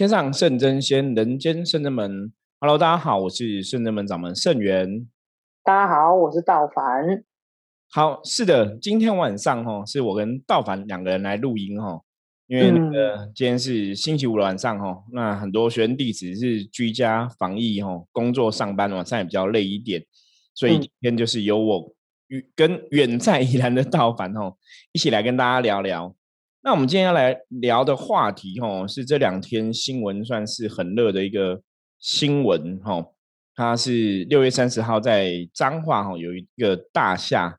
天上圣真仙，人间圣真门。Hello，大家好，我是圣真门掌门圣元。大家好，我是道凡。好，是的，今天晚上哈，是我跟道凡两个人来录音哈，因为那个今天是星期五的晚上哈，那很多学生弟子是居家防疫哈，工作上班晚上也比较累一点，所以今天就是由我与跟远在宜兰的道凡哈，一起来跟大家聊聊。那我们今天要来聊的话题，哈，是这两天新闻算是很热的一个新闻，哈，它是六月三十号在彰化，哈，有一个大厦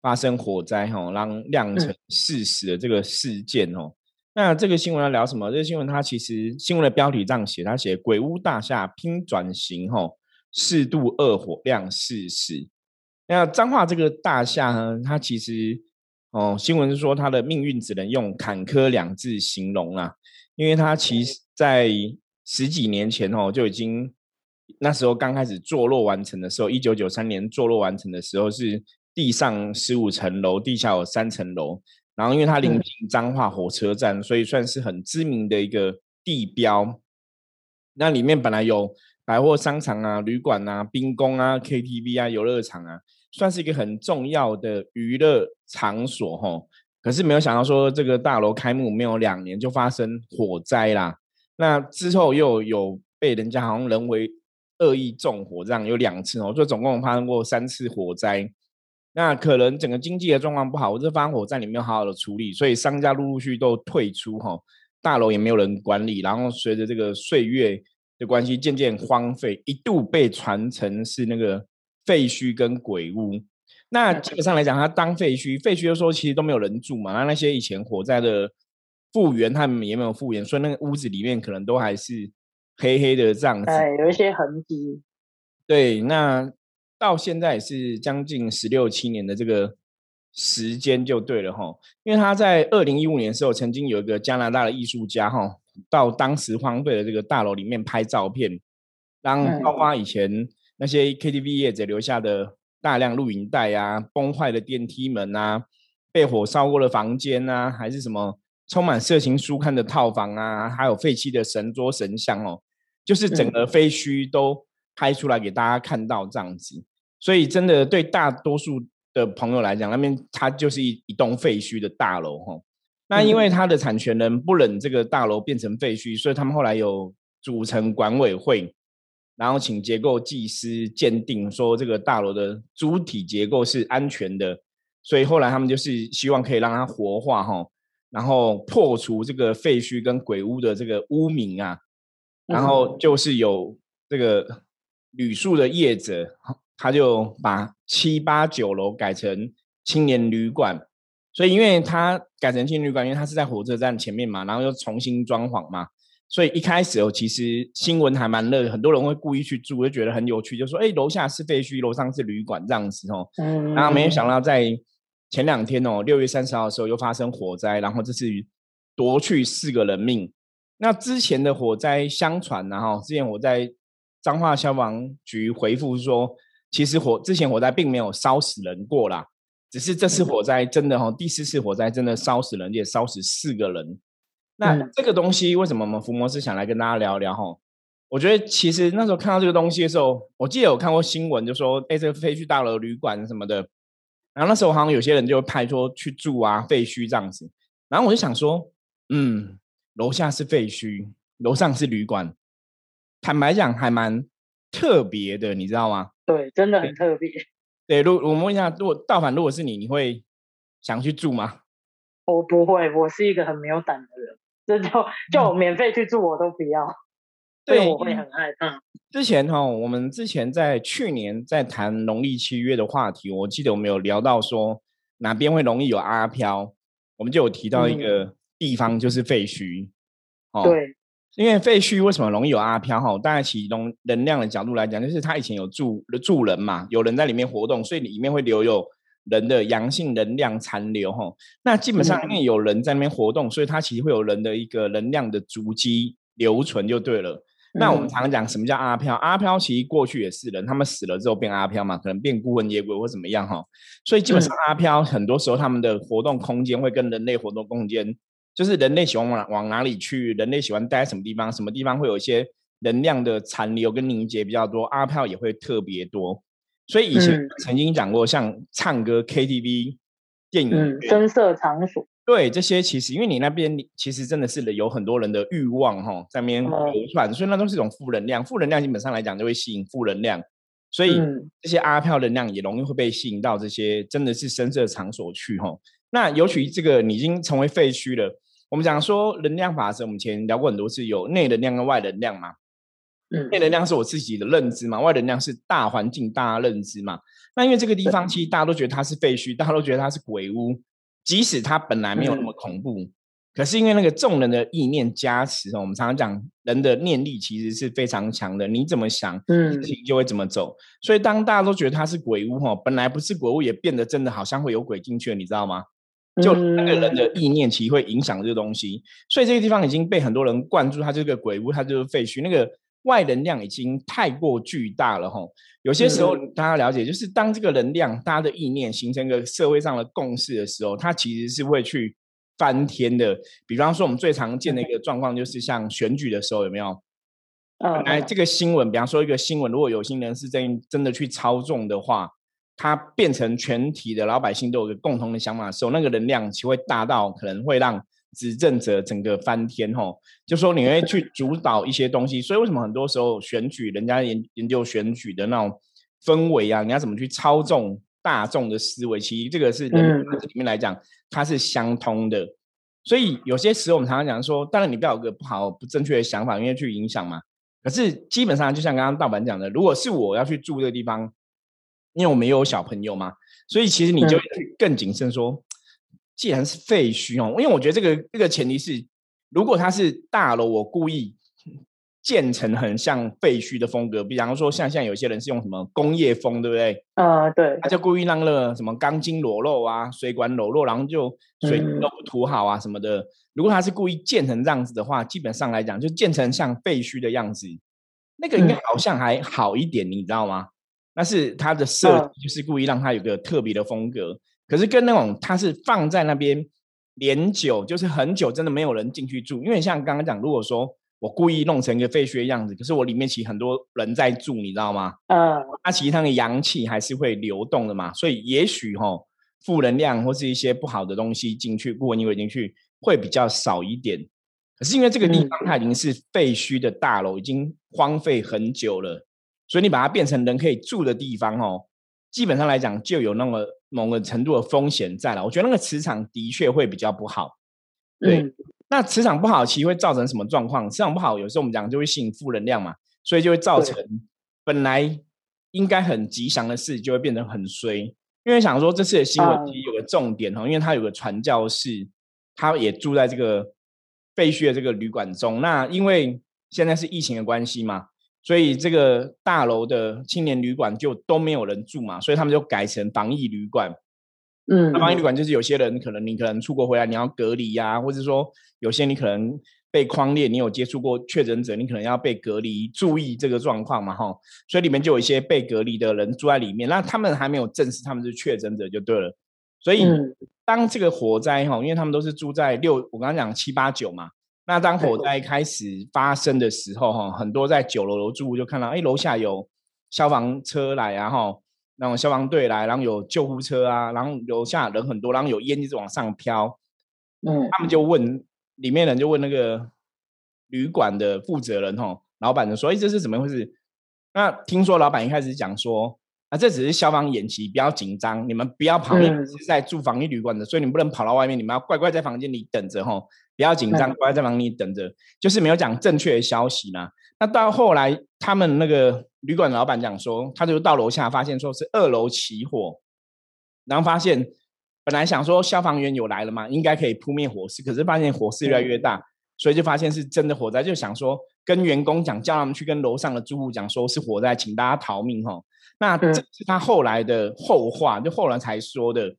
发生火灾，哈，让酿成事实的这个事件，哦。那这个新闻要聊什么？这个新闻它其实新闻的标题这样写，它写“鬼屋大厦拼转型，哈，四度恶火亮事实”。那彰化这个大厦呢，它其实。哦，新闻是说他的命运只能用坎坷两字形容啊，因为他其实在十几年前哦就已经那时候刚开始坐落完成的时候，一九九三年坐落完成的时候是地上十五层楼，地下有三层楼，然后因为它临近彰化火车站，所以算是很知名的一个地标。那里面本来有百货商场啊、旅馆啊、冰宫啊、KTV 啊、游乐场啊。算是一个很重要的娱乐场所哈，可是没有想到说这个大楼开幕没有两年就发生火灾啦。那之后又有被人家好像人为恶意纵火，这样有两次哦，就总共发生过三次火灾。那可能整个经济的状况不好，或者发火灾里面好好的处理，所以商家陆陆续都退出哈，大楼也没有人管理，然后随着这个岁月的关系渐渐荒废，一度被传成是那个。废墟跟鬼屋，那基本上来讲，它当废墟，废墟就说其实都没有人住嘛。那那些以前火灾的复原，他们也没有复原，所以那个屋子里面可能都还是黑黑的这样子，哎，有一些痕迹。对，那到现在也是将近十六七年的这个时间就对了哈。因为他在二零一五年的时候，曾经有一个加拿大的艺术家哈，到当时荒废的这个大楼里面拍照片，当包括以前。那些 KTV 业者留下的大量录影带啊，崩坏的电梯门啊，被火烧过的房间啊，还是什么充满色情书刊的套房啊，还有废弃的神桌神像哦，就是整个废墟都拍出来给大家看到这样子。所以真的对大多数的朋友来讲，那边它就是一一栋废墟的大楼哈。那因为它的产权人不忍这个大楼变成废墟，所以他们后来有组成管委会。然后请结构技师鉴定，说这个大楼的主体结构是安全的，所以后来他们就是希望可以让它活化哈，然后破除这个废墟跟鬼屋的这个污名啊，然后就是有这个旅宿的业者，他就把七八九楼改成青年旅馆，所以因为他改成青年旅馆，因为他是在火车站前面嘛，然后又重新装潢嘛。所以一开始哦，其实新闻还蛮热，很多人会故意去住，就觉得很有趣，就说：“哎，楼下是废墟，楼上是旅馆这样子哦。”嗯。然后没有想到，在前两天哦，六月三十号的时候又发生火灾，然后这次夺去四个人命。那之前的火灾，相传然后之前我在彰化消防局回复说，其实火之前火灾并没有烧死人过啦，只是这次火灾真的哦，第四次火灾真的烧死人，也烧死四个人。那这个东西为什么我们福摩斯想来跟大家聊聊哈？我觉得其实那时候看到这个东西的时候，我记得有看过新闻，就说哎，这个废墟大楼旅馆什么的。然后那时候好像有些人就拍说去住啊，废墟这样子。然后我就想说，嗯，楼下是废墟，楼上是旅馆，坦白讲还蛮特别的，你知道吗？对，真的很特别。对，如我们问一下，如果倒反如果是你，你会想去住吗？我不会，我是一个很没有胆的人。这就就免费去住我都不要，对我会很害怕。之前哈，我们之前在去年在谈农历七月的话题，我记得我们有聊到说哪边会容易有阿飘，我们就有提到一个地方就是废墟。哦，对，因为废墟为什么容易有阿飘？哈，大家其中能量的角度来讲，就是它以前有住住人嘛，有人在里面活动，所以里面会留有。人的阳性能量残留，哈，那基本上因为有人在那边活动，所以它其实会有人的一个能量的足迹留存就对了。那我们常常讲什么叫阿飘？阿飘其实过去也是人，他们死了之后变阿飘嘛，可能变孤魂野鬼或怎么样哈。所以基本上阿飘很多时候他们的活动空间会跟人类活动空间就是人类喜欢往往哪里去，人类喜欢待在什么地方，什么地方会有一些能量的残留跟凝结比较多，阿飘也会特别多。所以以前曾经讲过，像唱歌、KTV、电影、声色场所，对这些其实，因为你那边其实真的是有很多人的欲望哈在那边流传，所以那都是一种负能量。负能量基本上来讲就会吸引负能量，所以这些阿飘能量也容易会被吸引到这些真的是声色场所去哈。那尤其这个你已经成为废墟了，我们讲说能量法则，我们前聊过很多次，有内能量跟外能量嘛。嗯，内能量是我自己的认知嘛，外能量是大环境大家认知嘛。那因为这个地方其实大家都觉得它是废墟，大家都觉得它是鬼屋，即使它本来没有那么恐怖，可是因为那个众人的意念加持哦，我们常常讲人的念力其实是非常强的，你怎么想，嗯，事情就会怎么走。所以当大家都觉得它是鬼屋哈，本来不是鬼屋，也变得真的好像会有鬼进去了，你知道吗？就那个人的意念其实会影响这个东西，所以这个地方已经被很多人灌注，它就是个鬼屋，它就是废墟，那个。外能量已经太过巨大了吼，有些时候大家了解，就是当这个能量大家的意念形成一个社会上的共识的时候，它其实是会去翻天的。比方说，我们最常见的一个状况就是像选举的时候，有没有？本来这个新闻，比方说一个新闻，如果有心人是真真的去操纵的话，它变成全体的老百姓都有个共同的想法的时候，那个能量其实会大到可能会让。执政者整个翻天吼，就说你会去主导一些东西，所以为什么很多时候选举，人家研研究选举的那种氛围啊，你要怎么去操纵大众的思维？其实这个是人里面来讲，它是相通的。所以有些时候我们常常讲说，当然你不要有个不好不正确的想法，因为去影响嘛。可是基本上就像刚刚盗版讲的，如果是我要去住这个地方，因为我们有小朋友嘛，所以其实你就更谨慎说。既然是废墟哦，因为我觉得这个这个前提是，如果它是大楼，我故意建成很像废墟的风格，比方说像像有些人是用什么工业风，对不对？啊，对。他就故意让那个什么钢筋裸露啊，水管裸露，然后就水都不涂好啊什么的。如果他是故意建成这样子的话，基本上来讲就建成像废墟的样子，那个应该好像还好一点，你知道吗？那是它的设计，就是故意让它有个特别的风格。可是跟那种它是放在那边连久，就是很久，真的没有人进去住。因为像刚刚讲，如果说我故意弄成一个废墟的样子，可是我里面其实很多人在住，你知道吗？嗯，那其实它的阳气还是会流动的嘛，所以也许哈负能量或是一些不好的东西进去，不稳定进去会比较少一点。可是因为这个地方它已经是废墟的大楼，已经荒废很久了，所以你把它变成人可以住的地方哦。基本上来讲，就有那么某个程度的风险在了。我觉得那个磁场的确会比较不好。对，那磁场不好，其实会造成什么状况？磁场不好，有时候我们讲就会吸引负能量嘛，所以就会造成本来应该很吉祥的事，就会变成很衰。因为想说这次的新闻其实有个重点哈，因为他有个传教士，他也住在这个废墟的这个旅馆中。那因为现在是疫情的关系嘛。所以这个大楼的青年旅馆就都没有人住嘛，所以他们就改成防疫旅馆。嗯，那防疫旅馆就是有些人可能你可能出国回来你要隔离呀，或者说有些你可能被框列，你有接触过确诊者，你可能要被隔离，注意这个状况嘛，哈。所以里面就有一些被隔离的人住在里面，那他们还没有证实他们是确诊者就对了。所以当这个火灾哈，因为他们都是住在六，我刚刚讲七八九嘛。那当火灾开始发生的时候，哈，很多在九楼楼住户就看到，哎，楼下有消防车来啊，哈，那种消防队来，然后有救护车啊，然后楼下人很多，然后有烟一直往上飘，嗯，他们就问里面人就问那个旅馆的负责人，哈，老板就说，哎，这是怎么回事？那听说老板一开始讲说，啊，这只是消防演习，不要紧张，你们不要跑，你们是在住防疫旅馆的，所以你们不能跑到外面，你们要乖乖在房间里等着，哈。不要紧张，乖在房里等着。就是没有讲正确的消息啦。那到后来，他们那个旅馆老板讲说，他就到楼下发现说是二楼起火，然后发现本来想说消防员有来了嘛，应该可以扑灭火势，可是发现火势越来越大，所以就发现是真的火灾，就想说跟员工讲，叫他们去跟楼上的住户讲，说是火灾，请大家逃命哈。那这是他后来的后话，就后来才说的。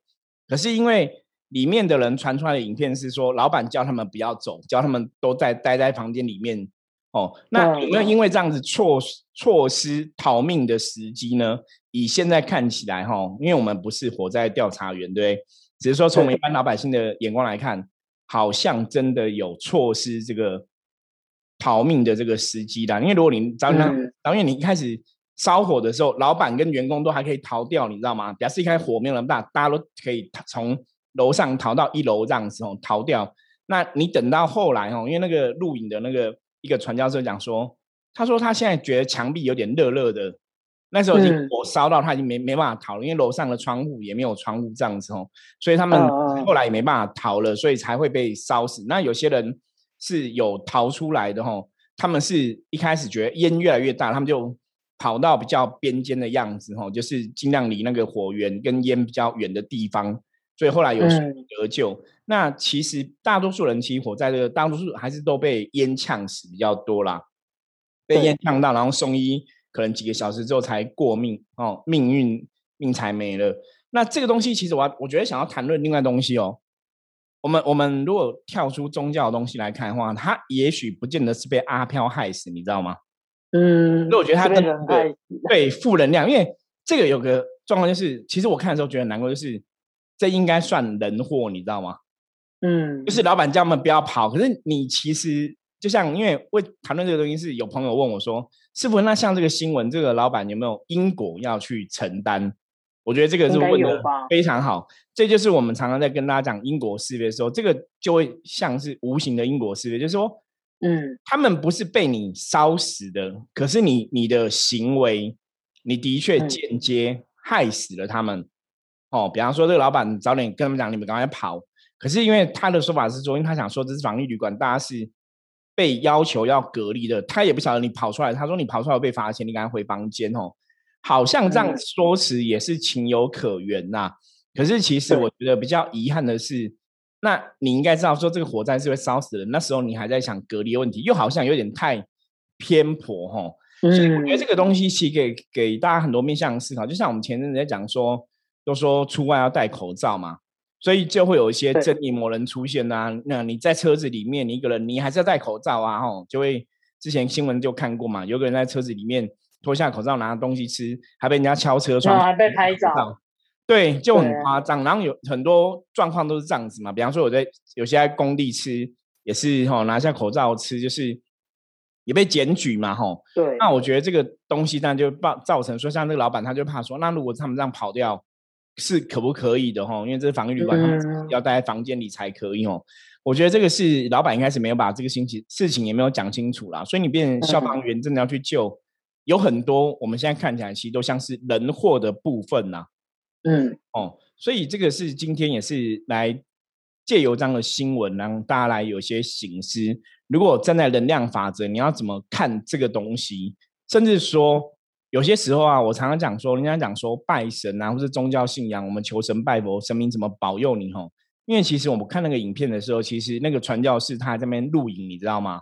可是因为。里面的人传出来的影片是说，老板叫他们不要走，叫他们都在待在房间里面。哦，那有没有因为这样子错错失逃命的时机呢？以现在看起来，哈，因为我们不是火灾调查员，对，只是说从一般老百姓的眼光来看，好像真的有错失这个逃命的这个时机啦。因为如果你早上导演你一开始烧火的时候，老板跟员工都还可以逃掉，你知道吗？表示一开始火没有那么大，大家都可以从楼上逃到一楼这样子哦，逃掉。那你等到后来哦，因为那个录影的那个一个传教士讲说，他说他现在觉得墙壁有点热热的。那时候已经火烧到他已经没没办法逃了，因为楼上的窗户也没有窗户这样子哦，所以他们后来也没办法逃了，所以才会被烧死。那有些人是有逃出来的哦，他们是一开始觉得烟越来越大，他们就跑到比较边间的样子哈，就是尽量离那个火源跟烟比较远的地方，所以后来有得救。那其实大多数人起火在这个大多数还是都被烟呛死比较多啦，被烟呛到然后送医。可能几个小时之后才过命哦，命运命才没了。那这个东西其实我我觉得想要谈论另外东西哦。我们我们如果跳出宗教的东西来看的话，它也许不见得是被阿飘害死，你知道吗？嗯。那我觉得他跟对对负能量，因为这个有个状况就是，其实我看的时候觉得难过，就是这应该算人祸，你知道吗？嗯。就是老板叫他们不要跑，可是你其实就像因为为谈论这个东西，是有朋友问我说。师傅，那像这个新闻，这个老板有没有因果要去承担？我觉得这个是问的非常好。这就是我们常常在跟大家讲因果是非的时候，这个就会像是无形的因果是非，就是说，嗯，他们不是被你烧死的，可是你你的行为，你的确间接害死了他们。哦，比方说这个老板早点跟他们讲，你们赶快跑。可是因为他的说法是说，因为他想说这是防疫旅馆，大家是。被要求要隔离的，他也不晓得你跑出来。他说你跑出来被罚钱，你赶快回房间哦。好像这样说辞也是情有可原呐。可是其实我觉得比较遗憾的是，那你应该知道说这个火灾是会烧死人。那时候你还在想隔离问题，又好像有点太偏颇哈。所以我觉得这个东西其实给给大家很多面向思考。就像我们前阵子在讲说，都说出外要戴口罩嘛。所以就会有一些正义魔人出现呐。那你在车子里面，你一个人，你还是要戴口罩啊，吼，就会之前新闻就看过嘛，有个人在车子里面脱下口罩拿东西吃，还被人家敲车窗，还被拍照，对，就很夸张。然后有很多状况都是这样子嘛，比方说我在有些在工地吃，也是吼拿下口罩吃，就是也被检举嘛，吼。对。那我觉得这个东西那就造造成说，像那个老板他就怕说，那如果他们这样跑掉。是可不可以的哈？因为这是防疫旅馆，要待在房间里才可以哦。我觉得这个是老板应该是没有把这个星期事情也没有讲清楚啦，所以你变成消防员真的要去救，有很多我们现在看起来其实都像是人祸的部分呐。嗯，哦，所以这个是今天也是来借由这样的新闻，让大家来有些醒思。如果站在能量法则，你要怎么看这个东西？甚至说。有些时候啊，我常常讲说，人家讲说拜神啊，或是宗教信仰，我们求神拜佛，神明怎么保佑你吼？因为其实我们看那个影片的时候，其实那个传教士他在那边录影，你知道吗？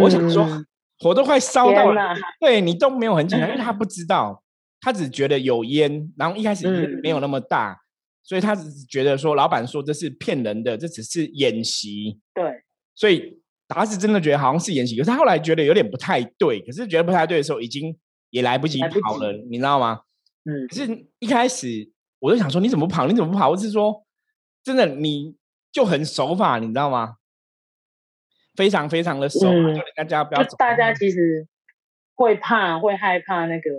我想说，火都快烧到了，对你都没有很紧张，因为他 不知道，他只觉得有烟，然后一开始没有那么大，所以他只是觉得说，老板说这是骗人的，这只是演习。对，所以达是真的觉得好像是演习，可是他后来觉得有点不太对，可是觉得不太对的时候，已经。也来不及跑了，你知道吗？嗯，可是一开始我就想说，你怎么跑？你怎么不跑？我是说，真的，你就很守法，你知道吗？非常非常的守，就大家不要。大家其实会怕，会害怕那个，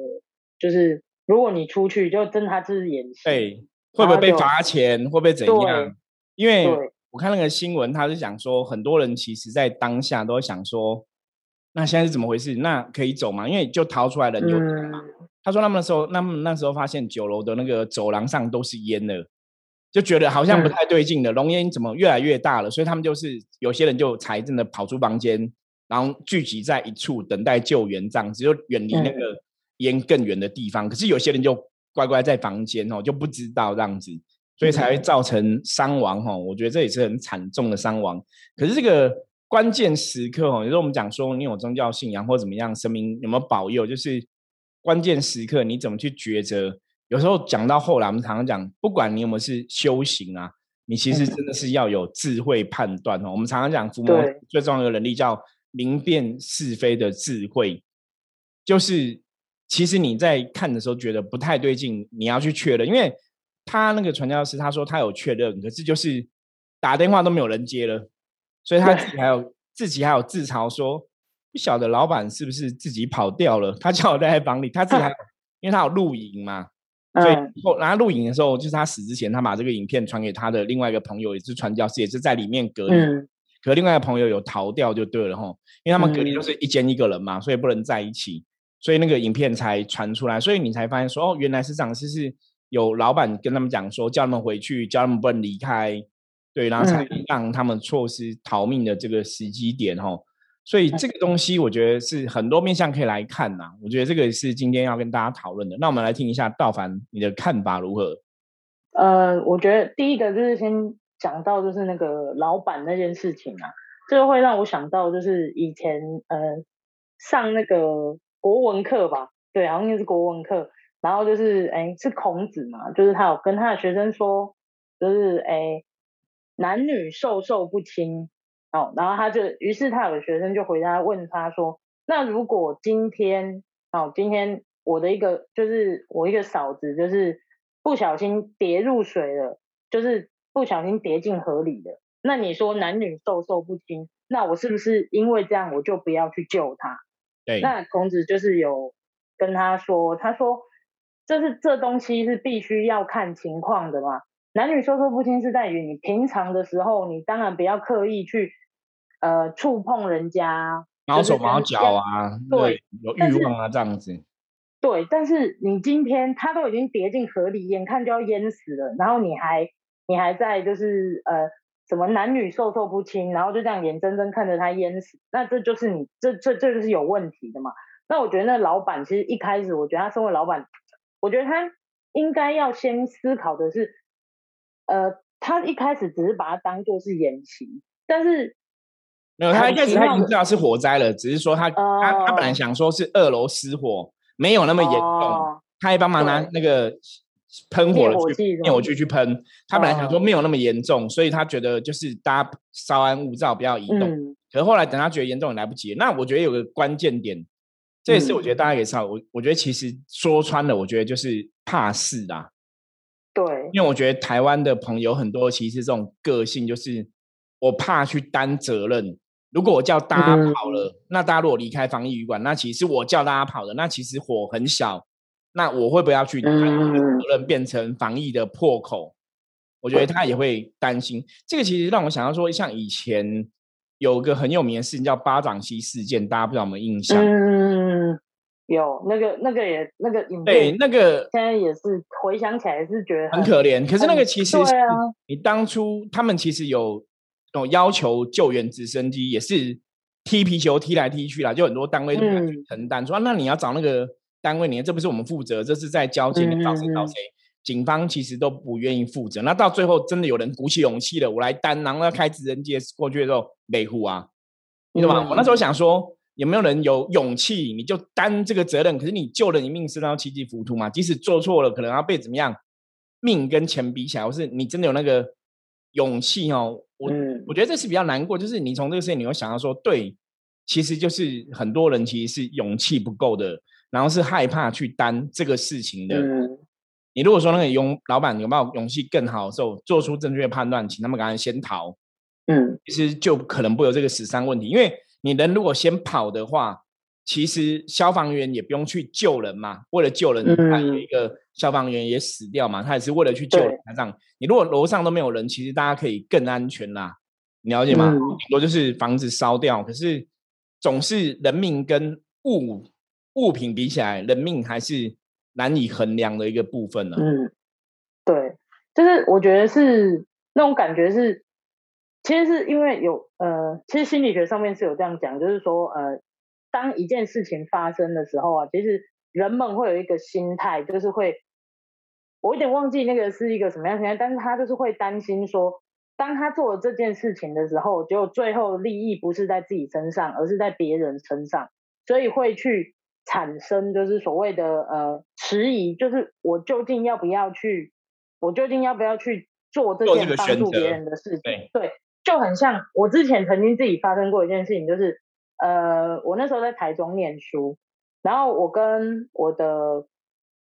就是如果你出去，就真的他是演戏，对，会不会被罚钱？会不会怎样？因为我看那个新闻，他是讲说，很多人其实在当下都想说。那现在是怎么回事？那可以走吗？因为就逃出来人有他说他们那时候，那么那时候发现九楼的那个走廊上都是烟了，就觉得好像不太对劲了。浓烟怎么越来越大了？所以他们就是有些人就才真的跑出房间，然后聚集在一处等待救援，这样子就远离那个烟更远的地方。可是有些人就乖乖在房间哦，就不知道这样子，所以才会造成伤亡哈。我觉得这也是很惨重的伤亡。可是这个。关键时刻哦，有时候我们讲说你有宗教信仰或怎么样，神明有没有保佑？就是关键时刻你怎么去抉择？有时候讲到后来，我们常常讲，不管你有没有是修行啊，你其实真的是要有智慧判断哦。我们常常讲伏魔最重要的能力叫明辨是非的智慧，就是其实你在看的时候觉得不太对劲，你要去确认，因为他那个传教士他说他有确认，可是就是打电话都没有人接了。所以他自己还有自己还有自嘲说，不晓得老板是不是自己跑掉了？他叫我待在房里，他自己还 因为他有录影嘛，所以后然后录影的时候，就是他死之前，他把这个影片传给他的另外一个朋友，也是传教士，也是在里面隔离。可另外一个朋友有逃掉就对了哈，因为他们隔离都是一间一个人嘛，所以不能在一起，所以那个影片才传出来，所以你才发现说哦，原来是这样，是有老板跟他们讲说，叫他们回去，叫他们不能离开，对，然后才让他们错失逃命的这个时机点哦。所以这个东西我觉得是很多面向可以来看呐，我觉得这个是今天要跟大家讨论的。那我们来听一下道凡你的看法如何？呃，我觉得第一个就是先。讲到就是那个老板那件事情啊，这个会让我想到就是以前呃上那个国文课吧，对，好像是国文课，然后就是哎是孔子嘛，就是他有跟他的学生说，就是哎男女授受不亲哦，然后他就于是他有个学生就回答问他说，那如果今天哦今天我的一个就是我一个嫂子就是不小心跌入水了，就是。不小心跌进河里的，那你说男女授受不亲，那我是不是因为这样我就不要去救他？对，那孔子就是有跟他说，他说这是这东西是必须要看情况的嘛。男女授受不亲是在于你平常的时候，你当然不要刻意去呃触碰人家，毛手毛脚啊，对，有欲望啊这样子。对，但是你今天他都已经跌进河里，眼看就要淹死了，然后你还。你还在就是呃什么男女授受不亲，然后就这样眼睁睁看着他淹死，那这就是你这这这就是有问题的嘛？那我觉得那老板其实一开始，我觉得他身为老板，我觉得他应该要先思考的是，呃，他一开始只是把它当做是演习，但是没有，他一开始他已经知道是火灾了，只是说他他他本来想说是二楼失火，没有那么严重，他还帮忙拿那个。喷火的去灭火器去喷，他本来想说没有那么严重，所以他觉得就是大家稍安勿躁，不要移动。可是后来等他觉得严重也来不及。那我觉得有个关键点，这也是我觉得大家可以知道。我我觉得其实说穿了，我觉得就是怕事啦。对，因为我觉得台湾的朋友很多，其实这种个性就是我怕去担责任。如果我叫大家跑了，那大家如果离开防疫旅馆，那其实我叫大家跑的，那其实火很小。那我会不会要去担责任，变成防疫的破口？我觉得他也会担心。这个其实让我想到说，像以前有个很有名的事情叫巴掌溪事件，大家不知道有没有印象？嗯，有那个那个也那个影对那个现在也是回想起来是觉得很可怜。可是那个其实是你当初他们其实有有要求救援直升机，也是踢皮球踢来踢去啦，就很多单位都敢去承担，说那你要找那个。单位，你这不是我们负责，这是在交警，你找谁找谁？警方其实都不愿意负责。那到最后真的有人鼓起勇气了，我来担，然后要开直升机过去的时候，没护啊，你懂吗？我那时候想说，有没有人有勇气，你就担这个责任？可是你救了你命，是让七级浮屠嘛？即使做错了，可能要被怎么样？命跟钱比起来，或是你真的有那个勇气哦？我我觉得这是比较难过，就是你从这个事情，你会想到说，对，其实就是很多人其实是勇气不够的。然后是害怕去担这个事情的。你如果说那个勇老板有没有勇气更好的时候，做出正确判断，请他们赶快先逃。嗯，其实就可能不会有这个死伤问题，因为你人如果先跑的话，其实消防员也不用去救人嘛。为了救人，他有一个消防员也死掉嘛，他也是为了去救人。这样，你如果楼上都没有人，其实大家可以更安全啦。你了解吗？顶多就是房子烧掉，可是总是人命跟物。物品比起来，人命还是难以衡量的一个部分呢。嗯，对，就是我觉得是那种感觉是，其实是因为有呃，其实心理学上面是有这样讲，就是说呃，当一件事情发生的时候啊，其实人们会有一个心态，就是会，我有点忘记那个是一个什么样心态，但是他就是会担心说，当他做了这件事情的时候，就最后利益不是在自己身上，而是在别人身上，所以会去。产生就是所谓的呃迟疑，就是我究竟要不要去，我究竟要不要去做这件帮助别人的事情？对，就很像我之前曾经自己发生过一件事情，就是呃我那时候在台中念书，然后我跟我的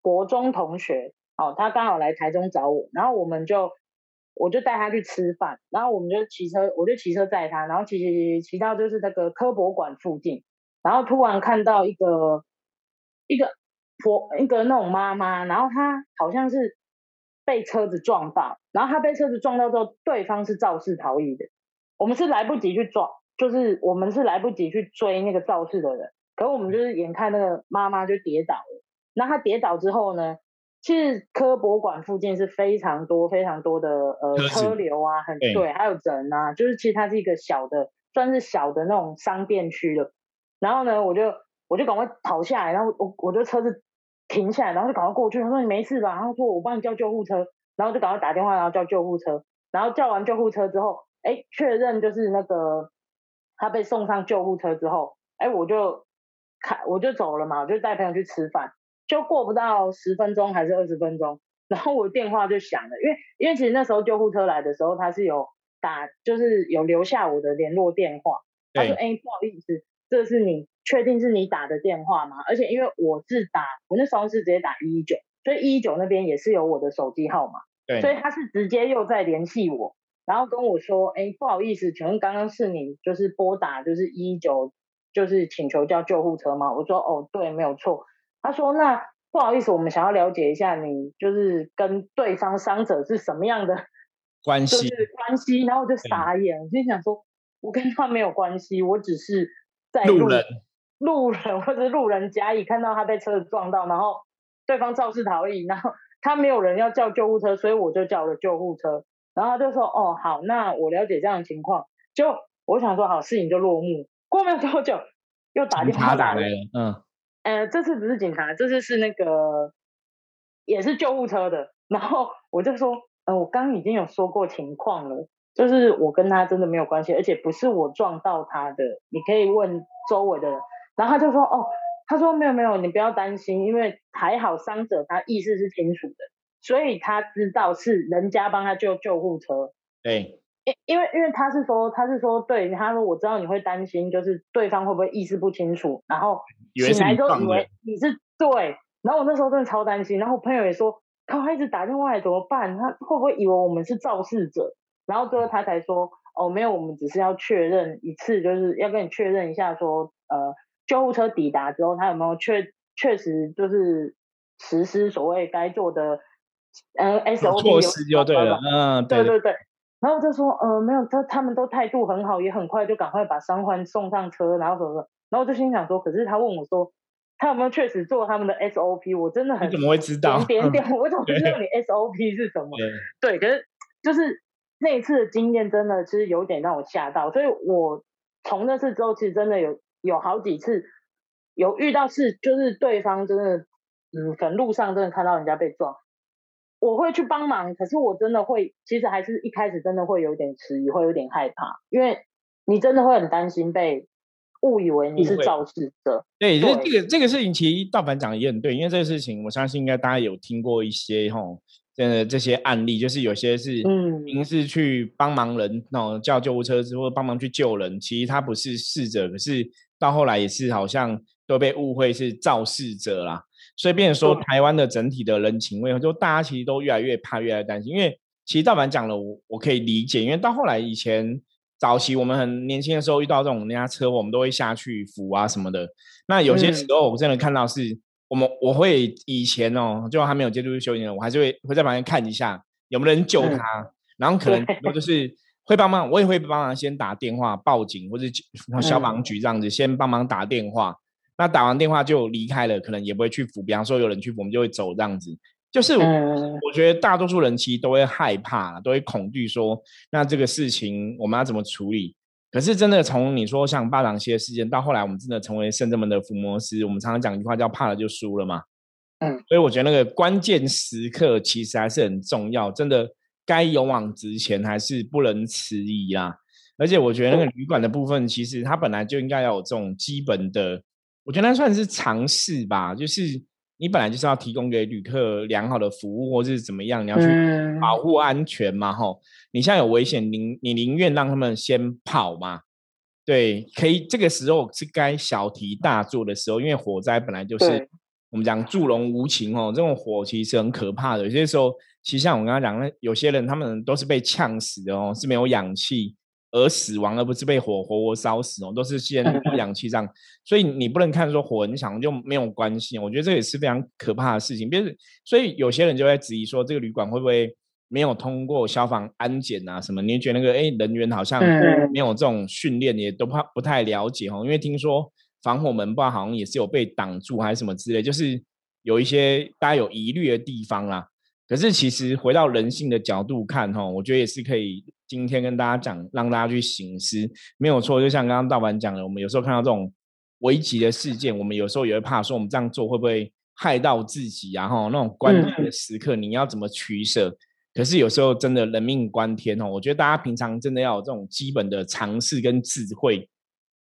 国中同学，哦他刚好来台中找我，然后我们就我就带他去吃饭，然后我们就骑车，我就骑车载他，然后骑骑骑骑到就是那个科博馆附近，然后突然看到一个一个婆一个那种妈妈，然后她好像是被车子撞到，然后他被车子撞到之后，对方是肇事逃逸的，我们是来不及去撞，就是我们是来不及去追那个肇事的人，可我们就是眼看那个妈妈就跌倒了，那她跌倒之后呢？其实科博馆附近是非常多非常多的呃车流啊，很对，还有人啊，就是其实它是一个小的，算是小的那种商店区的。然后呢，我就我就赶快跑下来，然后我我就车子停下来，然后就赶快过去。他说你没事吧？然后说我帮你叫救护车，然后就赶快打电话，然后叫救护车。然后叫完救护车之后，哎，确认就是那个他被送上救护车之后，哎，我就开我就走了嘛，我就带朋友去吃饭。就过不到十分钟还是二十分钟，然后我电话就响了，因为因为其实那时候救护车来的时候，他是有打，就是有留下我的联络电话。他说：“哎，不好意思，这是你确定是你打的电话吗？而且因为我是打，我那时候是直接打一一九，所以一一九那边也是有我的手机号码，对所以他是直接又在联系我，然后跟我说：哎，不好意思，请问刚刚是你就是拨打就是一一九，就是请求叫救护车吗？我说：哦，对，没有错。”他说：“那不好意思，我们想要了解一下你就是跟对方伤者是什么样的 关系，就是关系。”然后我就傻眼，我就想说：“我跟他没有关系，我只是在路人，路人或者路人甲乙看到他被车子撞到，然后对方肇事逃逸，然后 他没有人要叫救护车，所以我就叫了救护车。然后他就说：‘哦，好，那我了解这样的情况。’就我想说，好，事情就落幕。过没有多久，又打电话打来了，嗯。”呃，这次不是警察，这次是那个也是救护车的。然后我就说，呃，我刚已经有说过情况了，就是我跟他真的没有关系，而且不是我撞到他的，你可以问周围的人。然后他就说，哦，他说没有没有，你不要担心，因为还好伤者他意识是清楚的，所以他知道是人家帮他救救护车。对。因因为因为他是说他是说对他说我知道你会担心就是对方会不会意识不清楚，然后醒来之后以为你是对，然后我那时候真的超担心，然后我朋友也说他一直打电话来怎么办？他会不会以为我们是肇事者？然后最后他才说哦没有，我们只是要确认一次，就是要跟你确认一下说呃救护车抵达之后他有没有确确实就是实施所谓该做的嗯 SOP 措施就对了，嗯对对对。然后就说，呃，没有，他他们都态度很好，也很快就赶快把伤患送上车，然后什么，然后我就心想说，可是他问我说，他有没有确实做他们的 SOP？我真的很怎么会知道？点点，我怎么不知道你 SOP 是什么？对，可是就是那一次的经验真的其实有点让我吓到，所以我从那次之后，其实真的有有好几次有遇到事，就是对方真的，嗯，可能路上真的看到人家被撞。我会去帮忙，可是我真的会，其实还是一开始真的会有点迟疑，会有点害怕，因为你真的会很担心被误以为你是肇事者。对，就是这个这个事情，其实大凡讲的也很对，因为这个事情，我相信应该大家有听过一些吼，真的这些案例，就是有些是嗯，您是去帮忙人，那叫救护车之后帮忙去救人，其实他不是逝者，可是到后来也是好像都被误会是肇事者啦。所以，变说台湾的整体的人情味，就大家其实都越来越怕，越来越担心。因为其实道凡讲了，我我可以理解。因为到后来以前早期我们很年轻的时候遇到这种人家车祸，我们都会下去扶啊什么的。那有些时候我真的看到是，我们我会以前哦，就还没有接触修行人，我还是会会在旁边看一下有没有人救他，然后可能我就是会帮忙，我也会帮忙先打电话报警或者消防局这样子，先帮忙打电话。那打完电话就离开了，可能也不会去扶。比方说有人去扶，我们就会走这样子。就是我觉得大多数人其实都会害怕，都会恐惧说，那这个事情我们要怎么处理？可是真的从你说像巴掌蟹事件到后来，我们真的成为圣正门的伏魔师，我们常常讲一句话叫“怕了就输了”嘛。嗯，所以我觉得那个关键时刻其实还是很重要，真的该勇往直前，还是不能迟疑啦。而且我觉得那个旅馆的部分，其实它本来就应该要有这种基本的。我觉得那算是尝试吧，就是你本来就是要提供给旅客良好的服务，或是怎么样，你要去保护安全嘛，吼。你现在有危险，宁你宁愿让他们先跑嘛？对，可以。这个时候是该小题大做的时候，因为火灾本来就是我们讲助龙无情哦，这种火其实很可怕的。有些时候，其实像我刚刚讲，那有些人他们都是被呛死的哦，是没有氧气而死亡，而不是被火活活烧死哦，都是先氧气这样。所以你不能看说火很强就没有关系，我觉得这也是非常可怕的事情。别是，所以有些人就在质疑说，这个旅馆会不会没有通过消防安检啊什么？你觉得那个哎人员好像没有这种训练，也都不不太了解哦，因为听说。防火门不知道好像也是有被挡住还是什么之类，就是有一些大家有疑虑的地方啦。可是其实回到人性的角度看，哈，我觉得也是可以今天跟大家讲，让大家去醒思，没有错。就像刚刚道板讲的，我们有时候看到这种危急的事件，我们有时候也会怕说，我们这样做会不会害到自己？然后那种关键的时刻，你要怎么取舍？可是有时候真的人命关天哦，我觉得大家平常真的要有这种基本的常识跟智慧。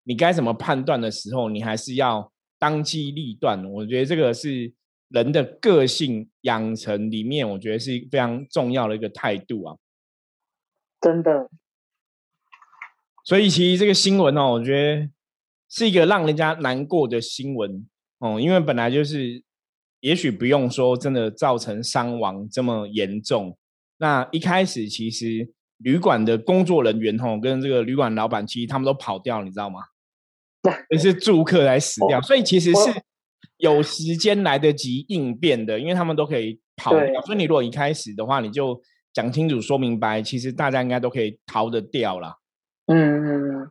你该怎么判断的时候，你还是要当机立断。我觉得这个是人的个性养成里面，我觉得是非常重要的一个态度啊。真的。所以其实这个新闻哦，我觉得是一个让人家难过的新闻哦，因为本来就是，也许不用说真的造成伤亡这么严重。那一开始其实旅馆的工作人员哦，跟这个旅馆老板其实他们都跑掉，你知道吗？也是住客来死掉，所以其实是有时间来得及应变的，因为他们都可以跑掉。所以你如果一开始的话，你就讲清楚、说明白，其实大家应该都可以逃得掉啦。嗯，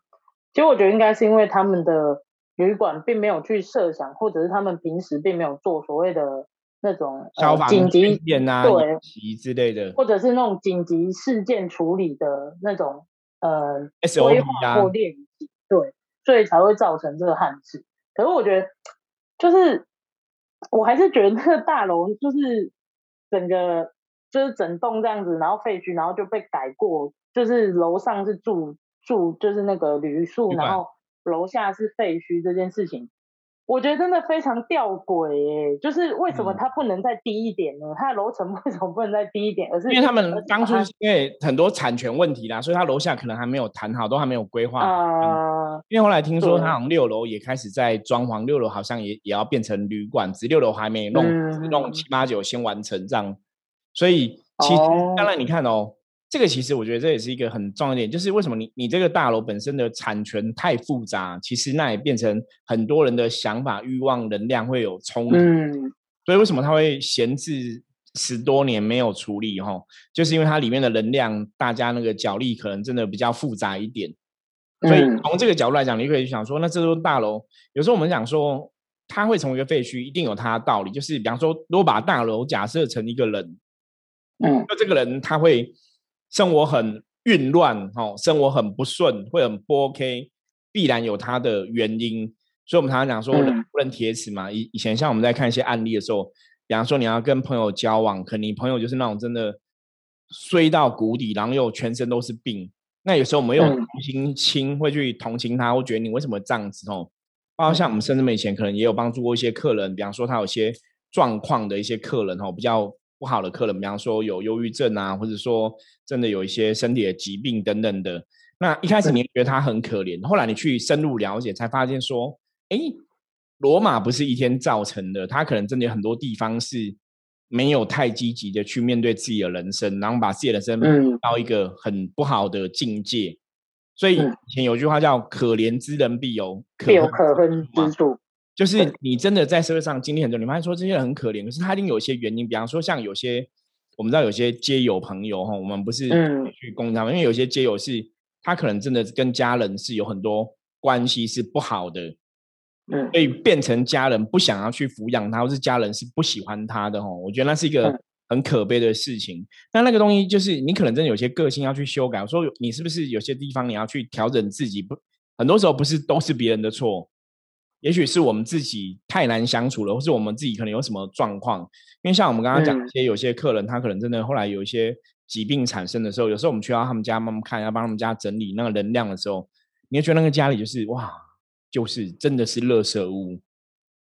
其实我觉得应该是因为他们的旅馆并没有去设想，或者是他们平时并没有做所谓的那种消防紧急演啊、对之类的，或者是那种紧急事件处理的那种呃规划或练习，对。所以才会造成这个憾事。可是我觉得，就是我还是觉得那个大楼就是整个就是整栋这样子，然后废墟，然后就被改过，就是楼上是住住就是那个旅宿，然后楼下是废墟这件事情。我觉得真的非常吊诡诶，就是为什么它不能再低一点呢？它的楼层 为什么不能再低一点？而是因为他们当初因为很多产权问题啦，所以它楼下可能还没有谈好，都还没有规划。啊，因为后来听说它好像六楼也开始在装潢，六楼好像也也要变成旅馆，只六楼还没弄，弄七八九先完成这样。所以其实当然你看哦。这个其实我觉得这也是一个很重要的点，就是为什么你你这个大楼本身的产权太复杂，其实那也变成很多人的想法、欲望、能量会有冲突。所以为什么他会闲置十多年没有处理？哈，就是因为它里面的能量，大家那个角力可能真的比较复杂一点。所以从这个角度来讲，你可以想说，那这座大楼有时候我们讲说，它会成为一个废墟，一定有它的道理。就是比方说，如果把大楼假设成一个人，嗯，那这个人他会。生活很混乱，哈，生活很不顺，会很不 OK，必然有他的原因。所以，我们常常讲说，人不能铁齿嘛。以以前，像我们在看一些案例的时候，比方说，你要跟朋友交往，可能你朋友就是那种真的衰到谷底，然后又全身都是病。那有时候我们又同情心会去同情他，会觉得你为什么这样子？哦，包括像我们甚至以前可能也有帮助过一些客人，比方说他有些状况的一些客人，哦，比较。不好的客人，比方说有忧郁症啊，或者说真的有一些身体的疾病等等的。那一开始你觉得他很可怜，后来你去深入了解，才发现说，哎，罗马不是一天造成的，他可能真的有很多地方是没有太积极的去面对自己的人生，然后把自己的人生到一个很不好的境界。所以以前有句话叫“可怜之人必有必有可恨之处”。就是你真的在社会上经历很多，你发现说这些人很可怜，可是他一定有一些原因。比方说，像有些我们知道有些街友朋友哈，我们不是去攻他们，因为有些街友是他可能真的跟家人是有很多关系是不好的，嗯，所以变成家人不想要去抚养他，或是家人是不喜欢他的哈。我觉得那是一个很可悲的事情。那那个东西就是你可能真的有些个性要去修改。我说你是不是有些地方你要去调整自己？不，很多时候不是都是别人的错。也许是我们自己太难相处了，或是我们自己可能有什么状况。因为像我们刚刚讲一些，有些客人他可能真的后来有一些疾病产生的时候，有时候我们去到他们家慢慢看，要帮他们家整理那个能量的时候，你会觉得那个家里就是哇，就是真的是垃圾屋。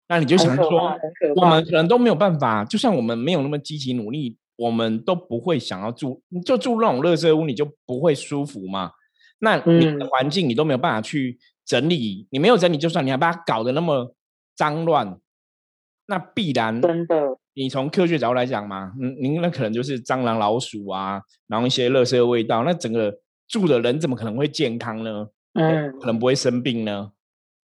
那你就想说，我们可能都没有办法，就算我们没有那么积极努力，我们都不会想要住，就住那种垃圾屋，你就不会舒服嘛。那你的环境你都没有办法去。整理你没有整理就算，你还把它搞得那么脏乱，那必然真的，你从科学角度来讲嘛，嗯，您那可能就是蟑螂、老鼠啊，然后一些垃圾味道，那整个住的人怎么可能会健康呢？嗯，可能不会生病呢。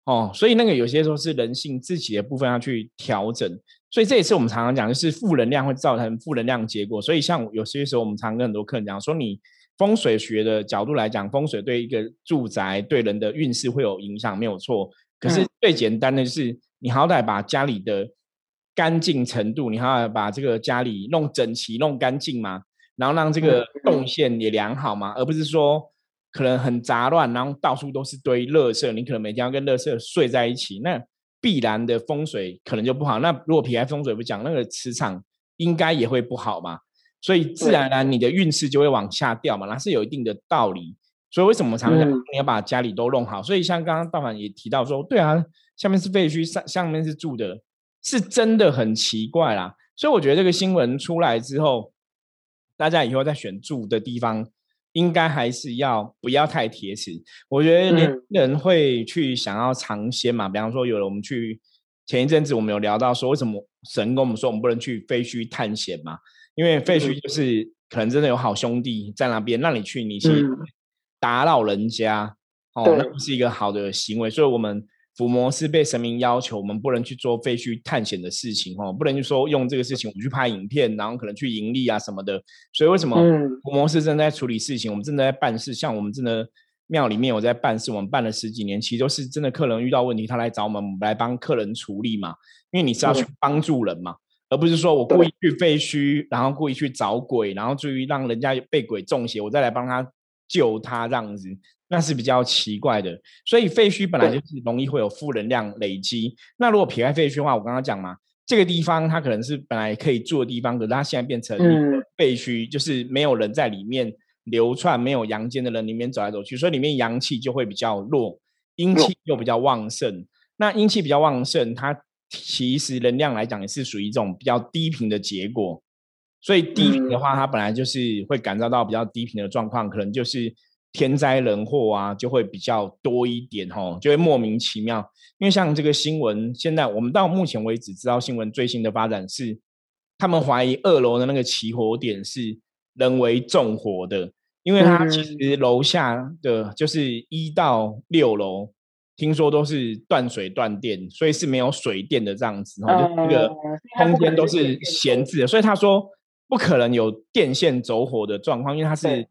哦，所以那个有些时候是人性自己的部分要去调整，所以这也是我们常常讲，就是负能量会造成负能量结果。所以像有些时候我们常跟很多客人讲说，你风水学的角度来讲，风水对一个住宅对人的运势会有影响，没有错。可是最简单的是，你好歹把家里的干净程度，你好歹把这个家里弄整齐、弄干净嘛，然后让这个动线也良好嘛，而不是说。可能很杂乱，然后到处都是堆垃圾，你可能每天要跟垃圾睡在一起，那必然的风水可能就不好。那如果皮开风水不讲，那个磁场应该也会不好嘛，所以自然而然你的运势就会往下掉嘛，那是有一定的道理。所以为什么常常你要把家里都弄好？所以像刚刚道凡也提到说，对啊，下面是废墟，上上面是住的，是真的很奇怪啦。所以我觉得这个新闻出来之后，大家以后在选住的地方。应该还是要不要太铁齿？我觉得年人会去想要尝鲜嘛。比方说，有了我们去前一阵子，我们有聊到说，为什么神跟我们说我们不能去废墟探险嘛？因为废墟就是可能真的有好兄弟在那边，让你去，你去打扰人家，哦，那不是一个好的行为。所以，我们。伏魔是被神明要求，我们不能去做废墟探险的事情哦，不能就说用这个事情我们去拍影片，然后可能去盈利啊什么的。所以为什么伏魔是正在处理事情，我们正在办事。像我们真的庙里面，我在办事，我们办了十几年，其实都是真的客人遇到问题，他来找我们，我们来帮客人处理嘛。因为你是要去帮助人嘛，而不是说我故意去废墟，然后故意去找鬼，然后至于让人家被鬼中邪，我再来帮他救他这样子。那是比较奇怪的，所以废墟本来就是容易会有负能量累积。那如果撇开废墟的话，我刚刚讲嘛，这个地方它可能是本来可以住的地方，可是它现在变成废墟，就是没有人在里面流窜，没有阳间的人里面走来走去，所以里面阳气就会比较弱，阴气又比较旺盛。那阴气比较旺盛，它其实能量来讲也是属于一种比较低频的结果。所以低频的话，它本来就是会感受到比较低频的状况，可能就是。天灾人祸啊，就会比较多一点吼，就会莫名其妙。因为像这个新闻，现在我们到目前为止知道新闻最新的发展是，他们怀疑二楼的那个起火点是人为纵火的，因为它其实楼下的就是一到六楼，听说都是断水断电，所以是没有水电的这样子，然后就那个空间都是闲置的，所以他说不可能有电线走火的状况，因为它是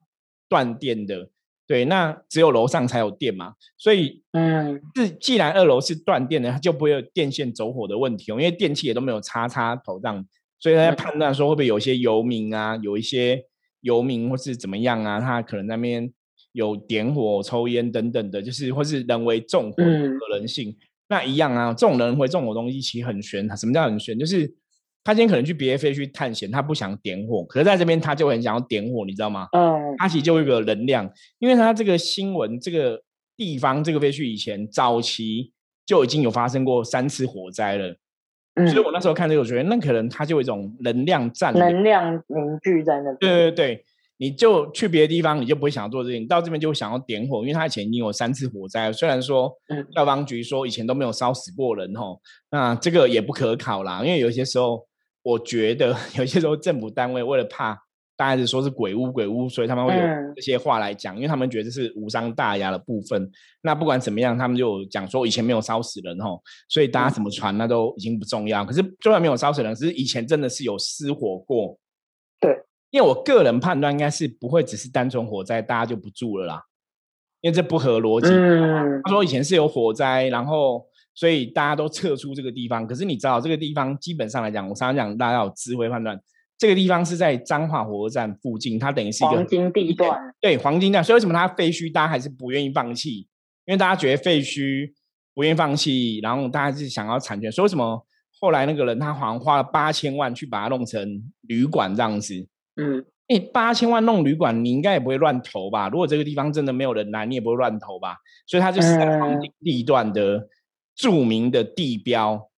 断电的。对，那只有楼上才有电嘛，所以，嗯，是既然二楼是断电的，它就不会有电线走火的问题哦，因为电器也都没有插插头这样，所以他在判断说会不会有一些游民啊，有一些游民或是怎么样啊，他可能那边有点火、抽烟等等的，就是或是人为纵火的可能性，那一样啊，这种人为纵火东西其实很悬，什么叫很悬？就是。他今天可能去别的飞去探险，他不想点火，可是在这边他就很想要点火，你知道吗？嗯，他其实就有一个能量，因为他这个新闻这个地方这个飞去以前早期就已经有发生过三次火灾了，所以我那时候看这个，我觉得那可能他就有一种能量站，能量凝聚在那。对对对，你就去别的地方，你就不会想要做这件，到这边就会想要点火，因为他以前已经有三次火灾，虽然说消防局说以前都没有烧死过人吼，那这个也不可考啦，因为有些时候。我觉得 有些时候政府单位为了怕大家是说是鬼屋鬼屋，所以他们会有这些话来讲，因为他们觉得是无伤大雅的部分。那不管怎么样，他们就讲说以前没有烧死人吼，所以大家怎么传那都已经不重要。可是就算没有烧死人，只是以前真的是有失火过。对，因为我个人判断应该是不会只是单纯火灾，大家就不住了啦，因为这不合逻辑。他说以前是有火灾，然后。所以大家都撤出这个地方，可是你知道这个地方基本上来讲，我常常讲大家要有智慧判断，这个地方是在彰化火车站附近，它等于是一个黄金地段。对，黄金段。所以为什么它废墟，大家还是不愿意放弃？因为大家觉得废墟不愿意放弃，然后大家是想要产权。所以为什么后来那个人他好像花了八千万去把它弄成旅馆这样子？嗯，哎，八千万弄旅馆，你应该也不会乱投吧？如果这个地方真的没有人来，你也不会乱投吧？所以它就是在黄金地段的。著名的地标，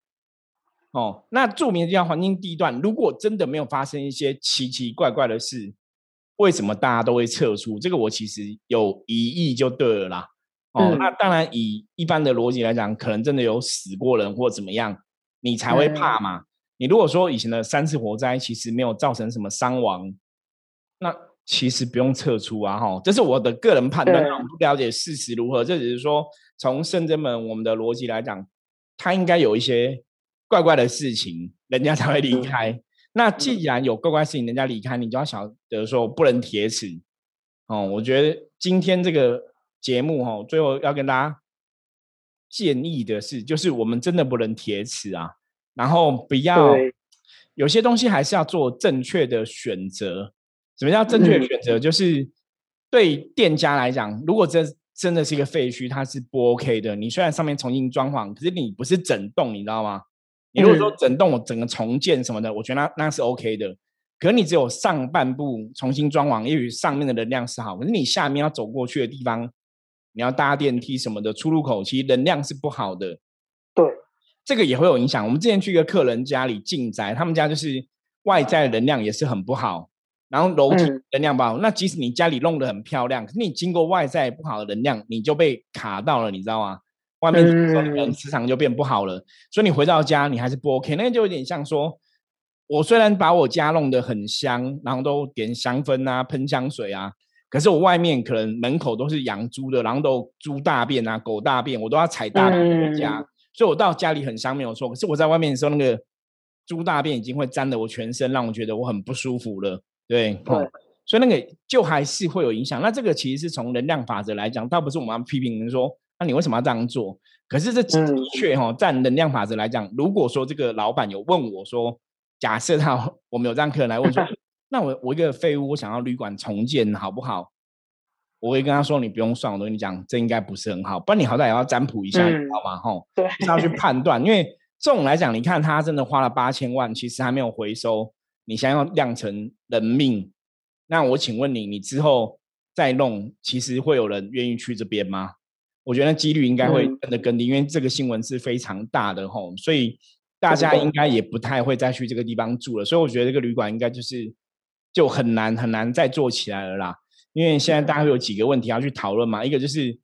哦，那著名的地标黄金地段，如果真的没有发生一些奇奇怪怪的事，为什么大家都会撤出？这个我其实有疑义就对了啦。哦，那当然以一般的逻辑来讲，可能真的有死过人或怎么样，你才会怕嘛。你如果说以前的三次火灾其实没有造成什么伤亡，那其实不用撤出啊，哈，这是我的个人判断，我不了解事实如何。这只是说从圣真门我们的逻辑来讲，它应该有一些怪怪的事情，人家才会离开。那既然有怪怪事情，人家离开，你就要晓得说不能铁齿。哦，我觉得今天这个节目哈，最后要跟大家建议的是，就是我们真的不能铁齿啊，然后不要有些东西还是要做正确的选择。什么叫正确的选择？就是对店家来讲，如果这真的是一个废墟，它是不 OK 的。你虽然上面重新装潢，可是你不是整栋，你知道吗？你如果说整栋我整个重建什么的，我觉得那那是 OK 的。可是你只有上半部重新装潢，也许上面的能量是好，可是你下面要走过去的地方，你要搭电梯什么的，出入口其实能量是不好的。对，这个也会有影响。我们之前去一个客人家里进宅，他们家就是外在能量也是很不好，然后楼梯能量不好。那即使你家里弄得很漂亮，可是你经过外在不好的能量，你就被卡到了，你知道吗？外面磁场就变不好了，所以你回到家你还是不 OK，那就有点像说，我虽然把我家弄得很香，然后都点香氛啊、喷香水啊，可是我外面可能门口都是养猪的，然后都猪大便啊、狗大便，我都要踩大便回家，所以我到家里很香没有错，可是我在外面的时候，那个猪大便已经会沾的我全身，让我觉得我很不舒服了，对，对，所以那个就还是会有影响。那这个其实是从能量法则来讲，倒不是我们要批评人说。那你为什么要这样做？可是这的确哈，在能量法则来讲，如果说这个老板有问我说，假设他 我们有这样客人来问说，那我我一个废物，我想要旅馆重建好不好？我会跟他说，你不用算，我跟你讲，这应该不是很好。不然你好歹也要占卜一下，你知道吗？吼，对，要去判断。因为这种来讲，你看他真的花了八千万，其实还没有回收，你想要酿成人命，那我请问你，你之后再弄，其实会有人愿意去这边吗？我觉得几率应该会真的更低，因为这个新闻是非常大的吼，所以大家应该也不太会再去这个地方住了。所以我觉得这个旅馆应该就是就很难很难再做起来了啦。因为现在大家会有几个问题要去讨论嘛，一个就是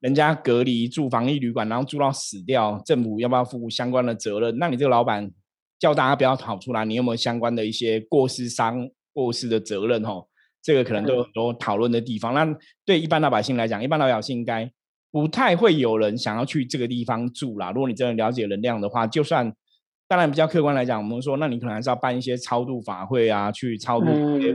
人家隔离住防疫旅馆，然后住到死掉，政府要不要负相关的责任？那你这个老板叫大家不要跑出来，你有没有相关的一些过失伤过失的责任？哦，这个可能都有很多讨论的地方。那对一般老百姓来讲，一般老百姓应该。不太会有人想要去这个地方住啦。如果你真的了解能量的话，就算当然比较客观来讲，我们说，那你可能还是要办一些超度法会啊，去超度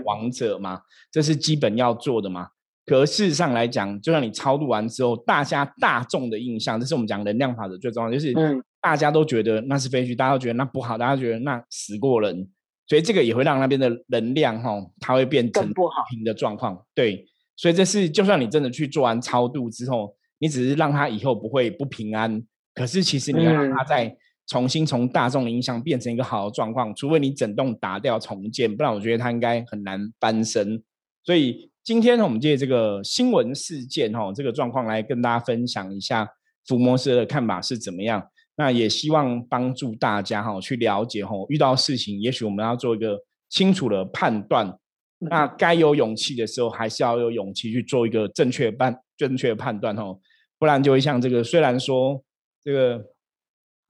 亡者嘛，这是基本要做的嘛。可事实上来讲，就算你超度完之后，大家大众的印象，这是我们讲能量法的最重要，就是大家都觉得那是废墟，大家都觉得那不好，大家觉得那死过人，所以这个也会让那边的能量哈，它会变成不好的状况。对，所以这是就算你真的去做完超度之后。你只是让他以后不会不平安，可是其实你要让他再重新从大众的影响变成一个好的状况，除非你整栋打掉重建，不然我觉得它应该很难翻身。所以今天我们借这个新闻事件哈，这个状况来跟大家分享一下福摩斯的看法是怎么样。那也希望帮助大家哈去了解哈，遇到事情也许我们要做一个清楚的判断。那该有勇气的时候，还是要有勇气去做一个正确判正确的判断哈。不然就会像这个，虽然说这个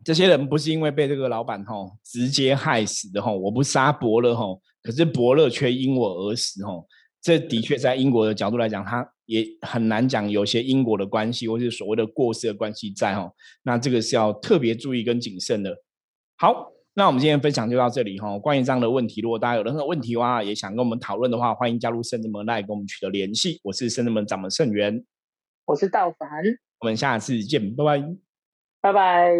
这些人不是因为被这个老板吼直接害死的吼，我不杀伯乐吼，可是伯乐却因我而死吼，这的确在英国的角度来讲，他也很难讲有些因果的关系，或是所谓的过失的关系在吼，那这个是要特别注意跟谨慎的。好，那我们今天分享就到这里哈。关于这样的问题，如果大家有任何问题的话，也想跟我们讨论的话，欢迎加入圣智门来跟我们取得联系。我是圣智门掌门圣元。我是道凡，我们下次见，拜拜，拜拜。